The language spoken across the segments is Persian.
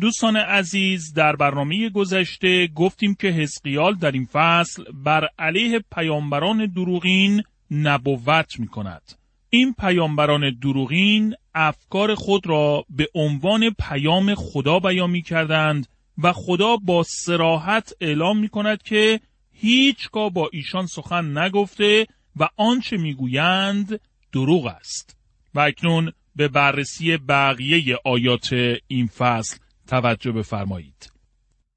دوستان عزیز در برنامه گذشته گفتیم که حزقیال در این فصل بر علیه پیامبران دروغین نبوت می کند. این پیامبران دروغین افکار خود را به عنوان پیام خدا بیان می کردند و خدا با سراحت اعلام می کند که هیچگاه با ایشان سخن نگفته و آنچه می‌گویند دروغ است. و اکنون به بررسی بقیه آیات این فصل توجه بفرمایید.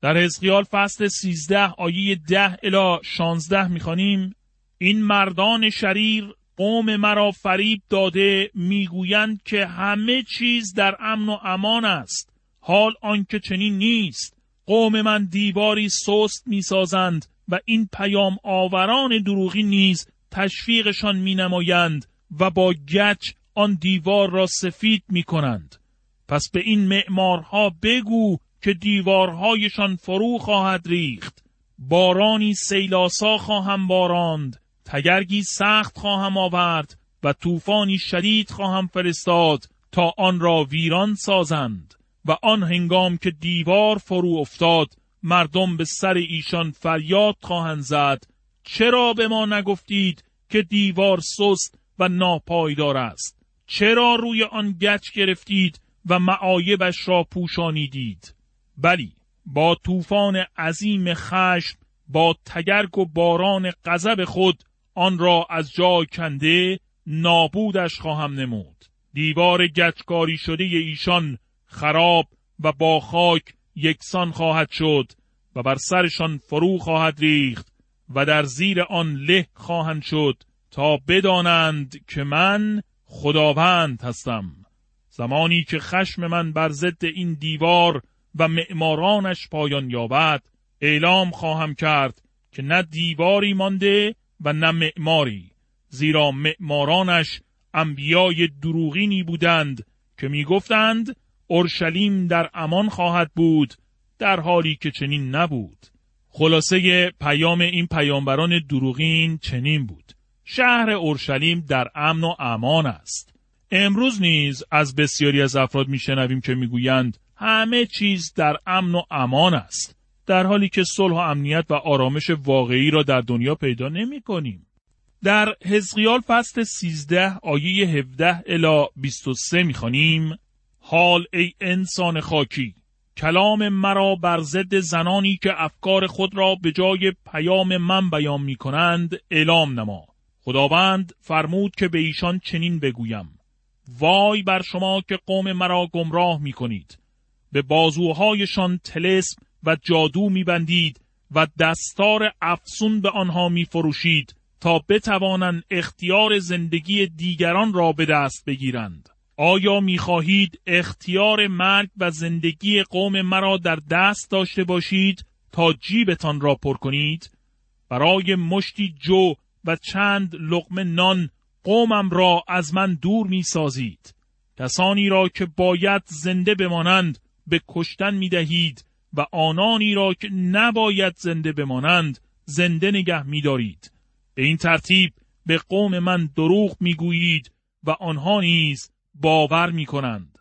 در حزقیال فصل 13 آیه 10 الی 16 می‌خوانیم این مردان شریر قوم مرا فریب داده می‌گویند که همه چیز در امن و امان است حال آنکه چنین نیست قوم من دیواری سست می‌سازند و این پیام آوران دروغی نیز تشویقشان مینمایند و با گچ آن دیوار را سفید می کنند. پس به این معمارها بگو که دیوارهایشان فرو خواهد ریخت. بارانی سیلاسا خواهم باراند تگرگی سخت خواهم آورد و طوفانی شدید خواهم فرستاد تا آن را ویران سازند و آن هنگام که دیوار فرو افتاد مردم به سر ایشان فریاد خواهند زد. چرا به ما نگفتید که دیوار سست و ناپایدار است؟ چرا روی آن گچ گرفتید و معایبش را پوشانیدید. بلی با طوفان عظیم خشم با تگرگ و باران غضب خود آن را از جای کنده نابودش خواهم نمود. دیوار گچکاری شده ایشان خراب و با خاک یکسان خواهد شد و بر سرشان فرو خواهد ریخت و در زیر آن له خواهند شد تا بدانند که من خداوند هستم. زمانی که خشم من بر ضد این دیوار و معمارانش پایان یابد اعلام خواهم کرد که نه دیواری مانده و نه معماری زیرا معمارانش انبیای دروغینی بودند که می‌گفتند اورشلیم در امان خواهد بود در حالی که چنین نبود. خلاصه پیام این پیامبران دروغین چنین بود. شهر اورشلیم در امن و امان است. امروز نیز از بسیاری از افراد میشنویم که می‌گویند همه چیز در امن و امان است در حالی که صلح و امنیت و آرامش واقعی را در دنیا پیدا نمی کنیم. در حزقیال فصل 13 آیه 17 الی 23 می‌خوانیم حال ای انسان خاکی کلام مرا بر ضد زنانی که افکار خود را به جای پیام من بیان می کنند اعلام نما خداوند فرمود که به ایشان چنین بگویم وای بر شما که قوم مرا گمراه می کنید به بازوهایشان تلسم و جادو می بندید و دستار افسون به آنها می فروشید تا بتوانند اختیار زندگی دیگران را به دست بگیرند. آیا می خواهید اختیار مرگ و زندگی قوم مرا در دست داشته باشید تا جیبتان را پر کنید؟ برای مشتی جو و چند لقمه نان قومم را از من دور می سازید. کسانی را که باید زنده بمانند به کشتن می دهید و آنانی را که نباید زنده بمانند زنده نگه می دارید. به این ترتیب به قوم من دروغ می گویید و آنها نیز باور می کنند.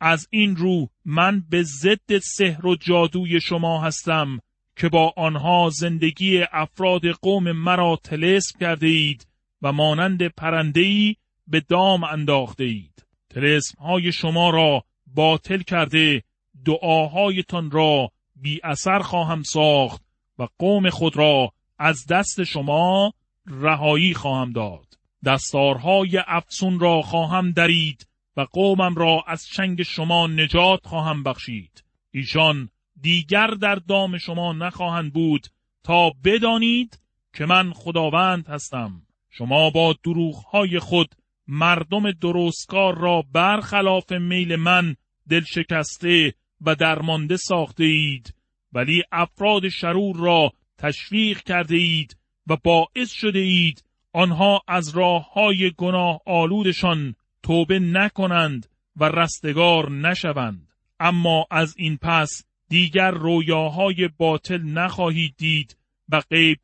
از این رو من به ضد سحر و جادوی شما هستم که با آنها زندگی افراد قوم مرا تلسم کرده اید و مانند پرندهی به دام انداخته اید. تلسم های شما را باطل کرده دعاهایتان را بی اثر خواهم ساخت و قوم خود را از دست شما رهایی خواهم داد. دستارهای افسون را خواهم درید و قومم را از چنگ شما نجات خواهم بخشید. ایشان دیگر در دام شما نخواهند بود تا بدانید که من خداوند هستم شما با دروغهای خود مردم درستکار را برخلاف میل من دل شکسته و درمانده ساخته اید ولی افراد شرور را تشویق کرده اید و باعث شده اید آنها از راه های گناه آلودشان توبه نکنند و رستگار نشوند. اما از این پس دیگر رویاهای باطل نخواهید دید و غیب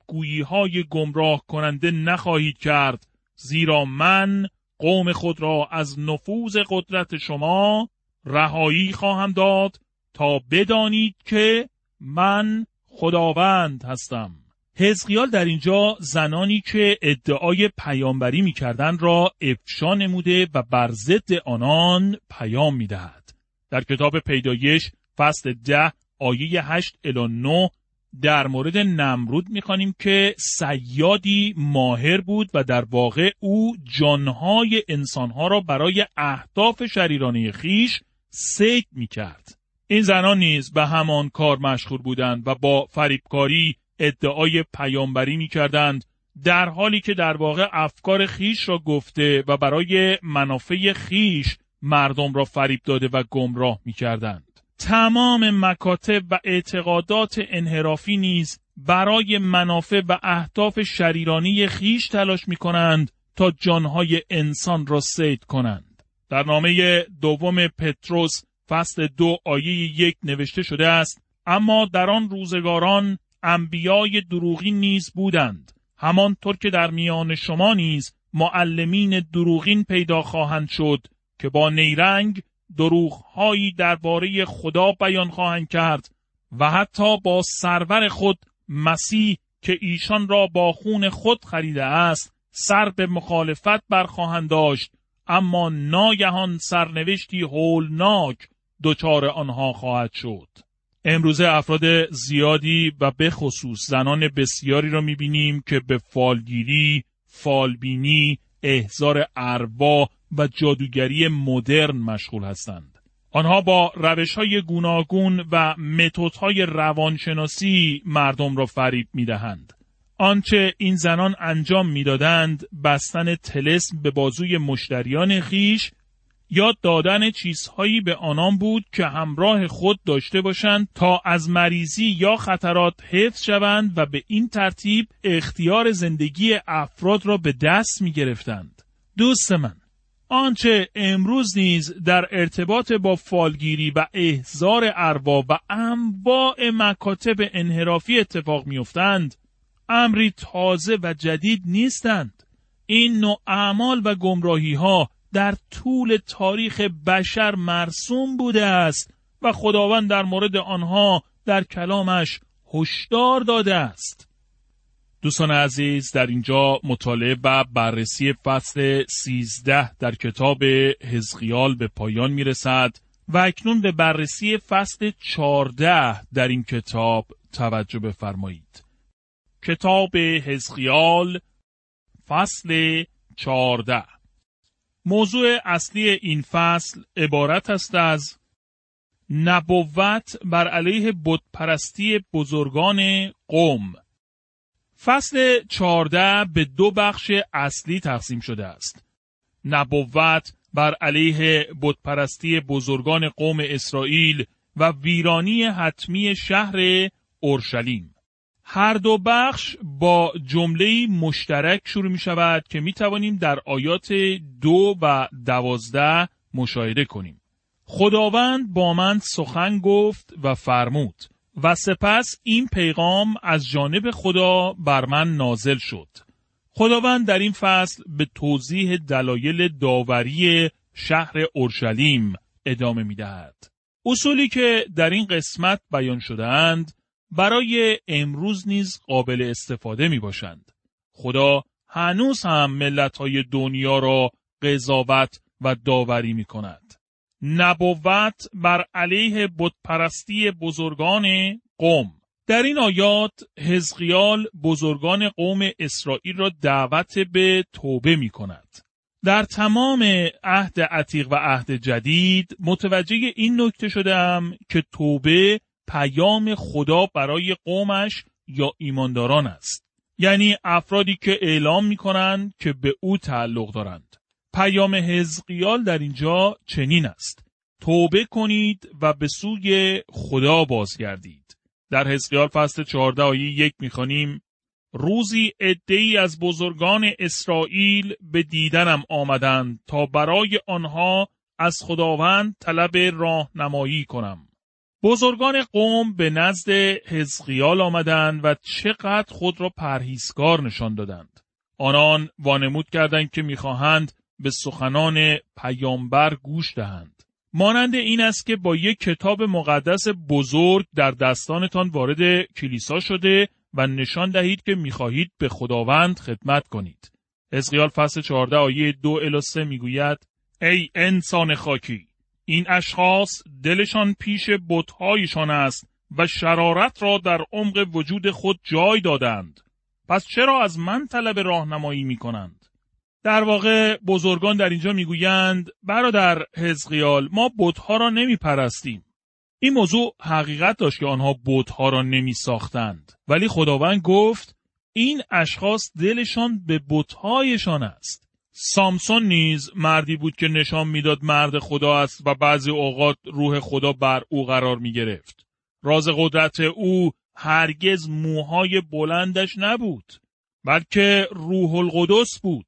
های گمراه کننده نخواهید کرد زیرا من قوم خود را از نفوذ قدرت شما رهایی خواهم داد تا بدانید که من خداوند هستم. حزقیال در اینجا زنانی که ادعای پیامبری می‌کردند را افشا نموده و بر ضد آنان پیام می‌دهد. در کتاب پیدایش فصل ده آیه 8 الی 9 در مورد نمرود می‌خوانیم که سیادی ماهر بود و در واقع او جانهای انسانها را برای اهداف شریرانه خیش سید می‌کرد. این زنان نیز به همان کار مشغول بودند و با فریبکاری ادعای پیامبری می‌کردند در حالی که در واقع افکار خیش را گفته و برای منافع خیش مردم را فریب داده و گمراه می‌کردند. تمام مکاتب و اعتقادات انحرافی نیز برای منافع و اهداف شریرانی خیش تلاش می کنند تا جانهای انسان را سید کنند. در نامه دوم پتروس فصل دو آیه یک نوشته شده است اما در آن روزگاران انبیای دروغین نیز بودند همانطور که در میان شما نیز معلمین دروغین پیدا خواهند شد که با نیرنگ دروغهایی درباره خدا بیان خواهند کرد و حتی با سرور خود مسیح که ایشان را با خون خود خریده است سر به مخالفت برخواهند داشت. اما ناگهان سرنوشتی هولناک دچار آنها خواهد شد. امروزه افراد زیادی و به خصوص زنان بسیاری را می‌بینیم که به فالگیری، فالبینی، احزار اروا و جادوگری مدرن مشغول هستند. آنها با روش های گوناگون و متد های روانشناسی مردم را فریب می دهند. آنچه این زنان انجام می‌دادند بستن تلسم به بازوی مشتریان خیش یا دادن چیزهایی به آنان بود که همراه خود داشته باشند تا از مریضی یا خطرات حفظ شوند و به این ترتیب اختیار زندگی افراد را به دست می گرفتند. دوست من آنچه امروز نیز در ارتباط با فالگیری و احزار اروا و انواع مکاتب انحرافی اتفاق میافتند امری تازه و جدید نیستند این نوع اعمال و گمراهی ها در طول تاریخ بشر مرسوم بوده است و خداوند در مورد آنها در کلامش هشدار داده است دوستان عزیز در اینجا مطالعه و بررسی فصل 13 در کتاب حزقیال به پایان می رسد و اکنون به بررسی فصل 14 در این کتاب توجه بفرمایید. کتاب حزقیال فصل 14 موضوع اصلی این فصل عبارت است از نبوت بر علیه بتپرستی بزرگان قوم فصل چارده به دو بخش اصلی تقسیم شده است. نبوت بر علیه بتپرستی بزرگان قوم اسرائیل و ویرانی حتمی شهر اورشلیم. هر دو بخش با جمله مشترک شروع می شود که می توانیم در آیات دو و دوازده مشاهده کنیم. خداوند با من سخن گفت و فرمود و سپس این پیغام از جانب خدا بر من نازل شد. خداوند در این فصل به توضیح دلایل داوری شهر اورشلیم ادامه می دهد. اصولی که در این قسمت بیان شدهاند برای امروز نیز قابل استفاده می باشند. خدا هنوز هم ملت های دنیا را قضاوت و داوری می کند. نبوت بر علیه بتپرستی بزرگان قوم در این آیات حزقیال بزرگان قوم اسرائیل را دعوت به توبه می کند. در تمام عهد عتیق و عهد جدید متوجه این نکته شدم که توبه پیام خدا برای قومش یا ایمانداران است. یعنی افرادی که اعلام می کنند که به او تعلق دارند. پیام حزقیال در اینجا چنین است توبه کنید و به سوی خدا بازگردید. در حزقیال فصل 14 آیه یک می‌خوانیم روزی ای از بزرگان اسرائیل به دیدنم آمدند تا برای آنها از خداوند طلب راهنمایی کنم. بزرگان قوم به نزد حزقیال آمدند و چقدر خود را پرهیزگار نشان دادند. آنان وانمود کردند که می‌خواهند به سخنان پیامبر گوش دهند. مانند این است که با یک کتاب مقدس بزرگ در دستانتان وارد کلیسا شده و نشان دهید که می‌خواهید به خداوند خدمت کنید. حزقیال فصل 14 آیه 2 الی 3 می‌گوید ای انسان خاکی این اشخاص دلشان پیش بتهایشان است و شرارت را در عمق وجود خود جای دادند. پس چرا از من طلب راهنمایی می کنند؟ در واقع بزرگان در اینجا می‌گویند برادر حزقیال ما بتها را نمی پرستیم. این موضوع حقیقت داشت که آنها بتها را نمی ساختند. ولی خداوند گفت این اشخاص دلشان به بتهایشان است. سامسون نیز مردی بود که نشان می‌داد مرد خدا است و بعضی اوقات روح خدا بر او قرار می گرفت. راز قدرت او هرگز موهای بلندش نبود بلکه روح القدس بود.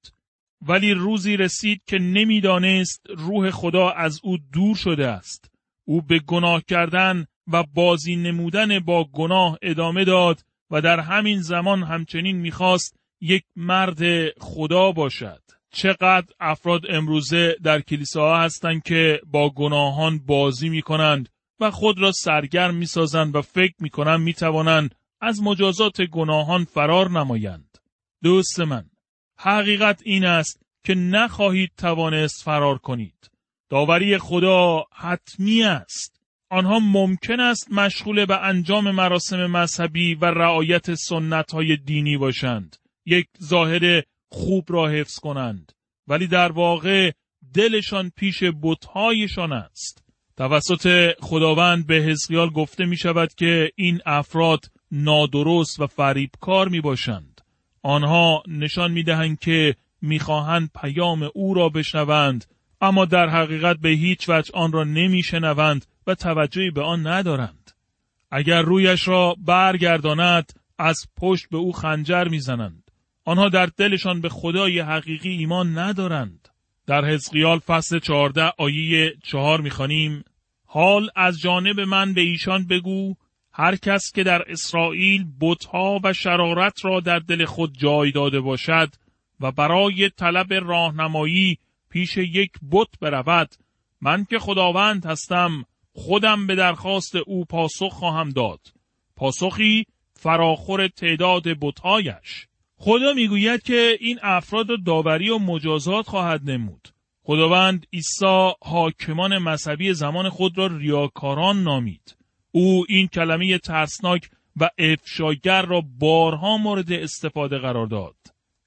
ولی روزی رسید که نمی‌دانست روح خدا از او دور شده است. او به گناه کردن و بازی نمودن با گناه ادامه داد و در همین زمان همچنین می‌خواست یک مرد خدا باشد. چقدر افراد امروزه در کلیساها هستند که با گناهان بازی می کنند و خود را سرگرم می سازند و فکر می کنند می توانند از مجازات گناهان فرار نمایند. دوست من، حقیقت این است که نخواهید توانست فرار کنید. داوری خدا حتمی است. آنها ممکن است مشغول به انجام مراسم مذهبی و رعایت سنت های دینی باشند. یک ظاهر خوب را حفظ کنند ولی در واقع دلشان پیش بتهایشان است. توسط خداوند به حزقیال گفته می شود که این افراد نادرست و فریبکار می باشند آنها نشان می دهند که می‌خواهند پیام او را بشنوند اما در حقیقت به هیچ وجه آن را نمیشنوند و توجهی به آن ندارند. اگر رویش را برگرداند از پشت به او خنجر می‌زنند. آنها در دلشان به خدای حقیقی ایمان ندارند. در حزقیال فصل 14 آیه 4 می‌خوانیم حال از جانب من به ایشان بگو هر کس که در اسرائیل بتها و شرارت را در دل خود جای داده باشد و برای طلب راهنمایی پیش یک بت برود من که خداوند هستم خودم به درخواست او پاسخ خواهم داد پاسخی فراخور تعداد بتهایش خدا می‌گوید که این افراد را داوری و مجازات خواهد نمود. خداوند عیسی حاکمان مذهبی زمان خود را ریاکاران نامید. او این کلمه ترسناک و افشاگر را بارها مورد استفاده قرار داد.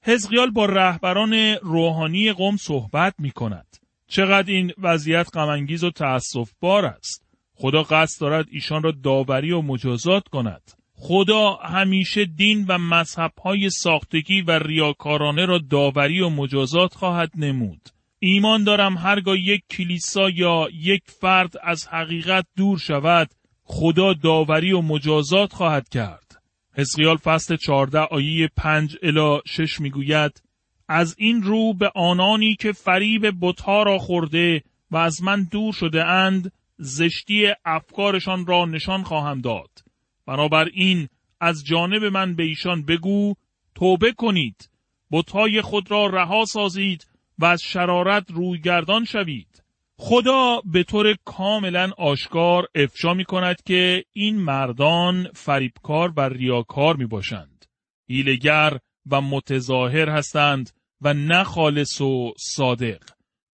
حزقیال با رهبران روحانی قوم صحبت می کند. چقدر این وضعیت غمانگیز و تأسف بار است. خدا قصد دارد ایشان را داوری و مجازات کند. خدا همیشه دین و مذهبهای ساختگی و ریاکارانه را داوری و مجازات خواهد نمود. ایمان دارم هرگاه یک کلیسا یا یک فرد از حقیقت دور شود خدا داوری و مجازات خواهد کرد. حزقیال فصل 14 آیه 5 الی 6 می‌گوید از این رو به آنانی که فریب بتها را خورده و از من دور شده اند زشتی افکارشان را نشان خواهم داد. بنابراین از جانب من به ایشان بگو توبه کنید بتهای خود را رها سازید و از شرارت رویگردان شوید خدا به طور کاملا آشکار افشا می کند که این مردان فریبکار و ریاکار می باشند. هیلگر و متظاهر هستند و نه خالص و صادق.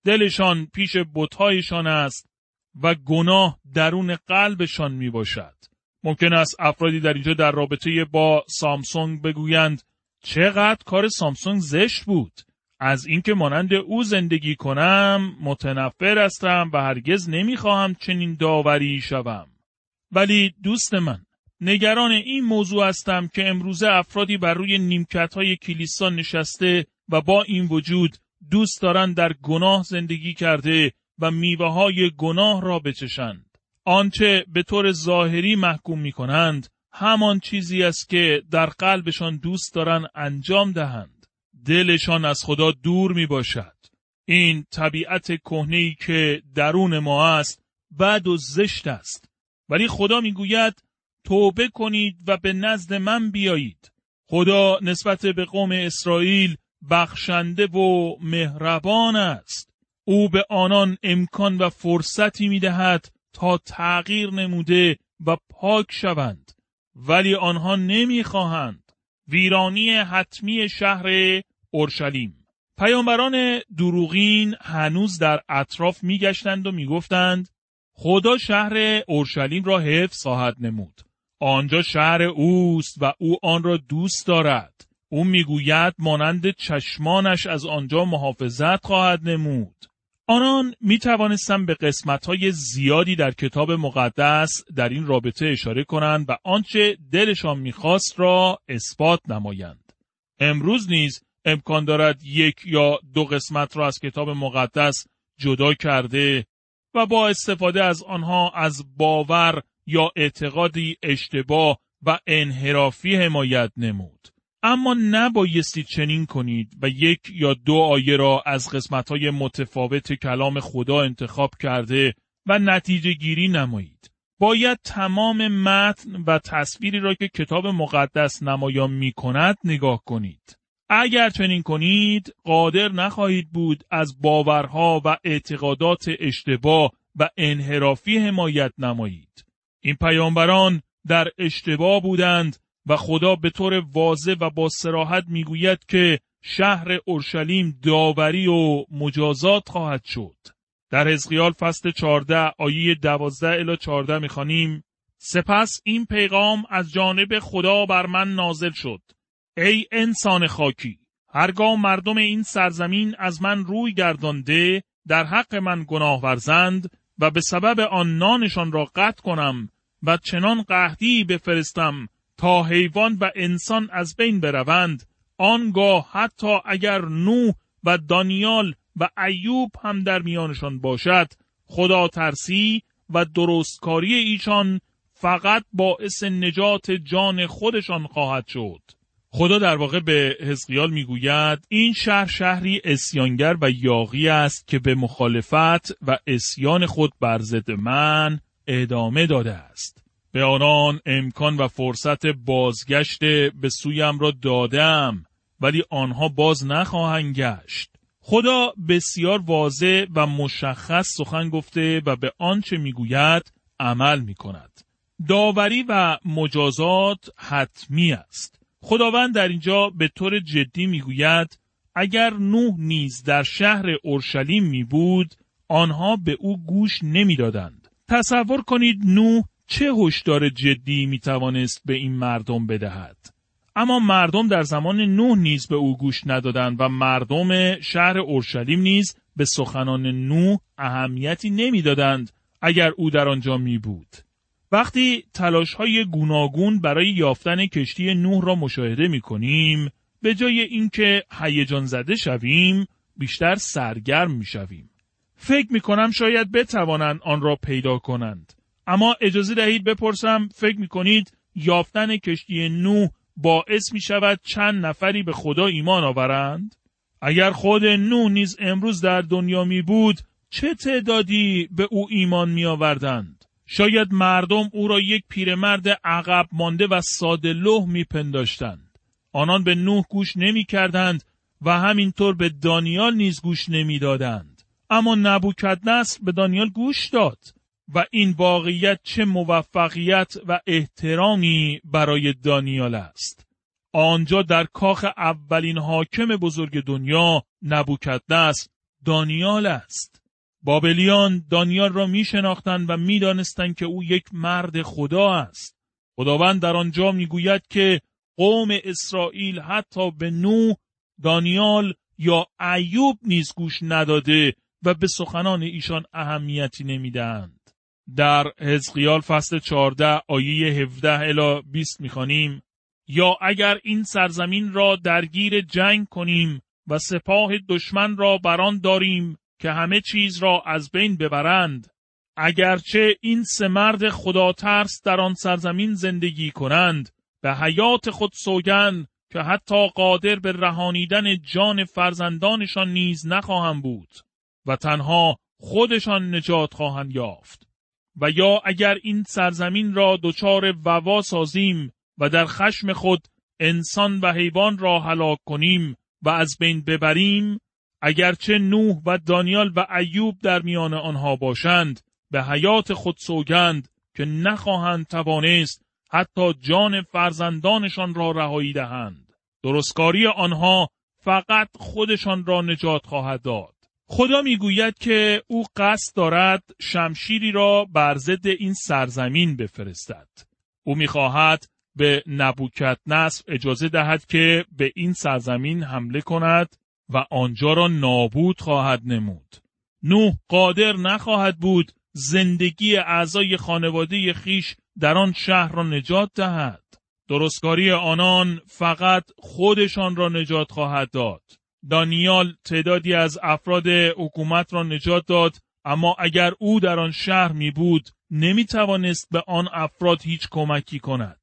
دلشان پیش بتهایشان است و گناه درون قلبشان می باشد. ممکن است افرادی در اینجا در رابطه با سامسونگ بگویند چقدر کار سامسونگ زشت بود از اینکه مانند او زندگی کنم متنفر هستم و هرگز نمی‌خواهم چنین داوری شوم ولی دوست من نگران این موضوع هستم که امروزه افرادی بر روی نیمکت های کلیسا نشسته و با این وجود دوست دارند در گناه زندگی کرده و میوه های گناه را بچشند. آنچه به طور ظاهری محکوم می کنند همان چیزی است که در قلبشان دوست دارند انجام دهند. دلشان از خدا دور می باشد. این طبیعت کهنه‌ای که درون ما است بد و زشت است. ولی خدا می‌گوید توبه کنید و به نزد من بیایید. خدا نسبت به قوم اسرائیل بخشنده و مهربان است. او به آنان امکان و فرصتی می دهد تا تغییر نموده و پاک شوند. ولی آنها نمی خواهند. ویرانی حتمی شهر اورشلیم. پیامبران دروغین هنوز در اطراف میگشتند و می‌گفتند خدا شهر اورشلیم را حفظ خواهد نمود. آنجا شهر اوست و او آن را دوست دارد. او می‌گوید مانند چشمانش از آنجا محافظت خواهد نمود. آنان می توانستند به قسمت های زیادی در کتاب مقدس در این رابطه اشاره کنند و آنچه دلشان می‌خواست را اثبات نمایند. امروز نیز امکان دارد یک یا دو قسمت را از کتاب مقدس جدا کرده و با استفاده از آنها از باور یا اعتقادی اشتباه و انحرافی حمایت نمود. اما نبایستی چنین کنید و یک یا دو آیه را از قسمتهای متفاوت کلام خدا انتخاب کرده و نتیجه گیری نمایید. باید تمام متن و تصویری را که کتاب مقدس نمایان می کند نگاه کنید. اگر چنین کنید قادر نخواهید بود از باورها و اعتقادات اشتباه و انحرافی حمایت نمایید. این پیامبران در اشتباه بودند و خدا به طور واضح و با سراحت می‌گوید که شهر اورشلیم داوری و مجازات خواهد شد. در حزقیال فصل 14 آیه 12 الی 14 می‌خوانیم سپس این پیغام از جانب خدا بر من نازل شد. ای انسان خاکی هرگاه مردم این سرزمین از من روی گردانده در حق من گناه ورزند و به سبب آن نانشان را قطع کنم و چنان قهدی بفرستم تا حیوان و انسان از بین بروند آنگاه حتی اگر نوح و دانیال و ایوب هم در میانشان باشد خدا ترسی و درستکاری ایشان فقط باعث نجات جان خودشان خواهد شد. خدا در واقع به حزقیال می‌گوید این شهر شهری اسیانگر و یاغی است که به مخالفت و اسیان خود بر ضد من ادامه داده است. به آنان امکان و فرصت بازگشت به سویم را دادم ولی آنها باز نخواهند گشت. خدا بسیار واضح و مشخص سخن گفته و به آنچه می‌گوید عمل می کند. داوری و مجازات حتمی است. خداوند در اینجا به طور جدی می‌گوید اگر نوح نیز در شهر اورشلیم می بود آنها به او گوش نمی‌دادند. تصور کنید نوح چه هشدار جدی می توانست به این مردم بدهد. اما مردم در زمان نوح نیز به او گوش ندادند و مردم شهر اورشلیم نیز به سخنان نوح اهمیتی نمی‌دادند اگر او در آنجا می بود. وقتی تلاش های گوناگون برای یافتن کشتی نوح را مشاهده می کنیم به جای اینکه هیجان زده شویم بیشتر سرگرم می شویم. فکر می کنم شاید بتوانند آن را پیدا کنند. اما اجازه دهید بپرسم فکر می کنید یافتن کشتی نوح باعث می شود چند نفری به خدا ایمان آورند؟ اگر خود نوح نیز امروز در دنیا می بود چه تعدادی به او ایمان می آوردند؟ شاید مردم او را یک پیرمرد عقب مانده و ساده لوح میپنداشتند. آنان به نوح گوش نمی کردند و همینطور به دانیال نیز گوش نمی‌دادند. اما نبوکد نصر به دانیال گوش داد و این واقعیت چه موفقیت و احترامی برای دانیال است. آنجا در کاخ اولین حاکم بزرگ دنیا نبوکد نصر دانیال است. بابلیان دانیال را می شناختند و می دانستند که او یک مرد خدا است. خداوند در آنجا می گوید که قوم اسرائیل حتی به نو، دانیال یا ایوب نیز گوش نداده و به سخنان ایشان اهمیتی نمی‌دهند. در حزقیال فصل 14 آیه 17 الی 20 می‌خوانیم یا اگر این سرزمین را درگیر جنگ کنیم و سپاه دشمن را بران داریم که همه چیز را از بین ببرند اگرچه این سه مرد خدا ترس در آن سرزمین زندگی کنند به حیات خود سوگند که حتی قادر به رهانیدن جان فرزندانشان نیز نخواهند بود و تنها خودشان نجات خواهند یافت. و یا اگر این سرزمین را دچار ووا سازیم و در خشم خود انسان و حیوان را هلاک کنیم و از بین ببریم اگرچه نوح و دانیال و ایوب در میان آنها باشند به حیات خود سوگند که نخواهند توانست حتی جان فرزندانشان را رهایی دهند. درستکاری آنها فقط خودشان را نجات خواهد داد. خدا می‌گوید که او قصد دارد شمشیری را بر ضد این سرزمین بفرستد او می‌خواهد به نبوکت نصر اجازه دهد که به این سرزمین حمله کند و آنجا را نابود خواهد نمود. نوح قادر نخواهد بود زندگی اعضای خانواده خیش در آن شهر را نجات دهد. درستکاری آنان فقط خودشان را نجات خواهد داد. دانیال تعدادی از افراد حکومت را نجات داد اما اگر او در آن شهر می بود نمی توانست به آن افراد هیچ کمکی کند.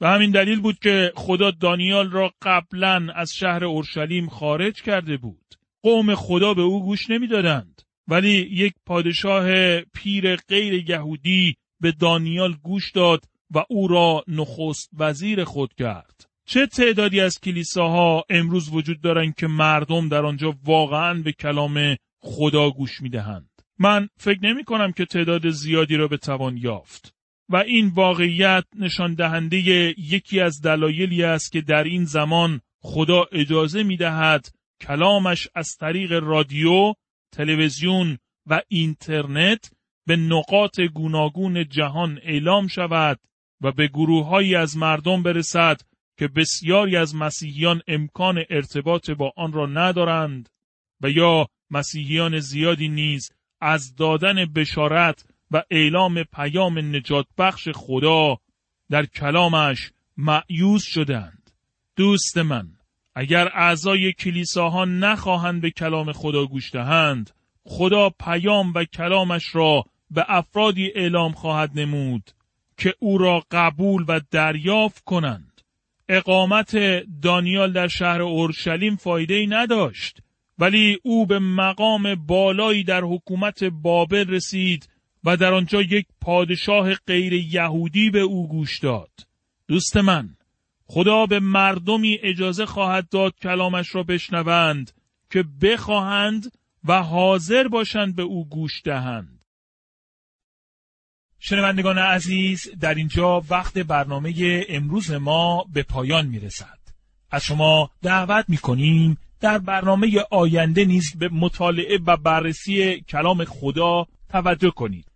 به همین دلیل بود که خدا دانیال را قبلا از شهر اورشلیم خارج کرده بود. قوم خدا به او گوش نمی‌دادند. ولی یک پادشاه پیر غیر یهودی به دانیال گوش داد و او را نخست وزیر خود کرد. چه تعدادی از کلیساها امروز وجود دارند که مردم در آنجا واقعا به کلام خدا گوش می‌دهند؟ من فکر نمی کنم که تعداد زیادی را به توان یافت. و این واقعیت نشان دهنده یکی از دلایلی است که در این زمان خدا اجازه می دهد کلامش از طریق رادیو، تلویزیون و اینترنت به نقاط گوناگون جهان اعلام شود و به گروههایی از مردم برسد که بسیاری از مسیحیان امکان ارتباط با آن را ندارند و یا مسیحیان زیادی نیز از دادن بشارت و اعلام پیام نجات بخش خدا در کلامش معیوز شدند. دوست من، اگر اعضای کلیساها نخواهند به کلام خدا گوش دهند، خدا پیام و کلامش را به افرادی اعلام خواهد نمود که او را قبول و دریافت کنند. اقامت دانیال در شهر اورشلیم فایده ای نداشت ولی او به مقام بالایی در حکومت بابل رسید و در آنجا یک پادشاه غیر یهودی به او گوش داد. دوست من، خدا به مردمی اجازه خواهد داد کلامش را بشنوند که بخواهند و حاضر باشند به او گوش دهند. شنوندگان عزیز در اینجا وقت برنامه امروز ما به پایان می رسد. از شما دعوت می کنیم در برنامه آینده نیز به مطالعه و بررسی کلام خدا توجه کنید.